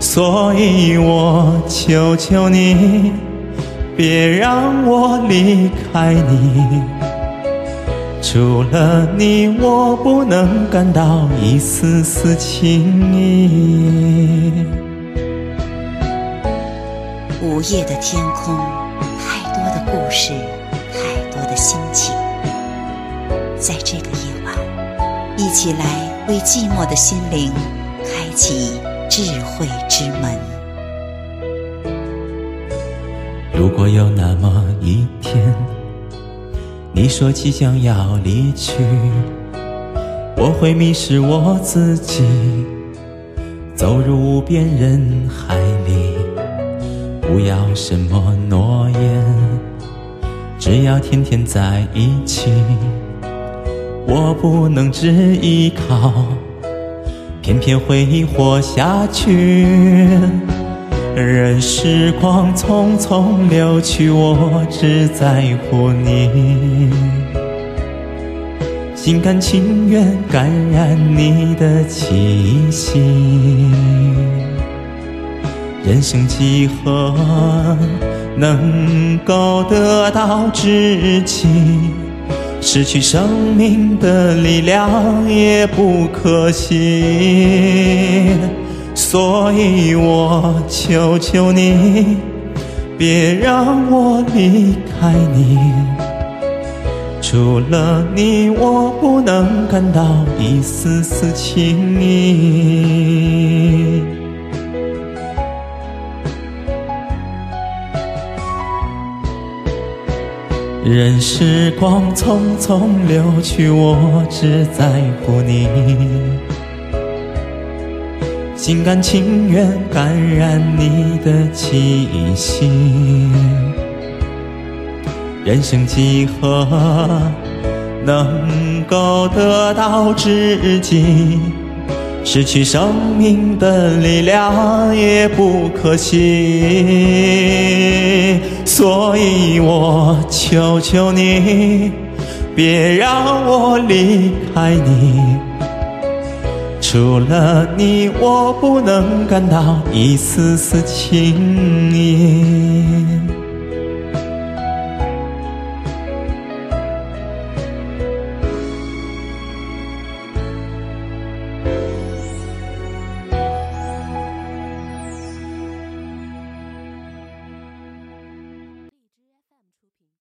所以我求求你，别让我离开你。除了你，我不能感到一丝丝情意。午夜的天空，太多的故事，太多的心情。在这个夜晚，一起来为寂寞的心灵开启。智慧之门。如果有那么一天，你说即将要离去，我会迷失我自己，走入无边人海里。不要什么诺言，只要天天在一起。我不能只依靠。偏偏会活下去，任时光匆匆流去，我只在乎你，心甘情愿感染你的气息。人生几何能够得到知己？失去生命的力量也不可惜，所以我求求你，别让我离开你。除了你，我不能感到一丝丝情意。任时光匆匆流去，我只在乎你，心甘情愿感染你的气息。人生几何能够得到知己？失去生命的力量也不可惜，所以我求求你，别让我离开你。除了你，我不能感到一丝丝情意。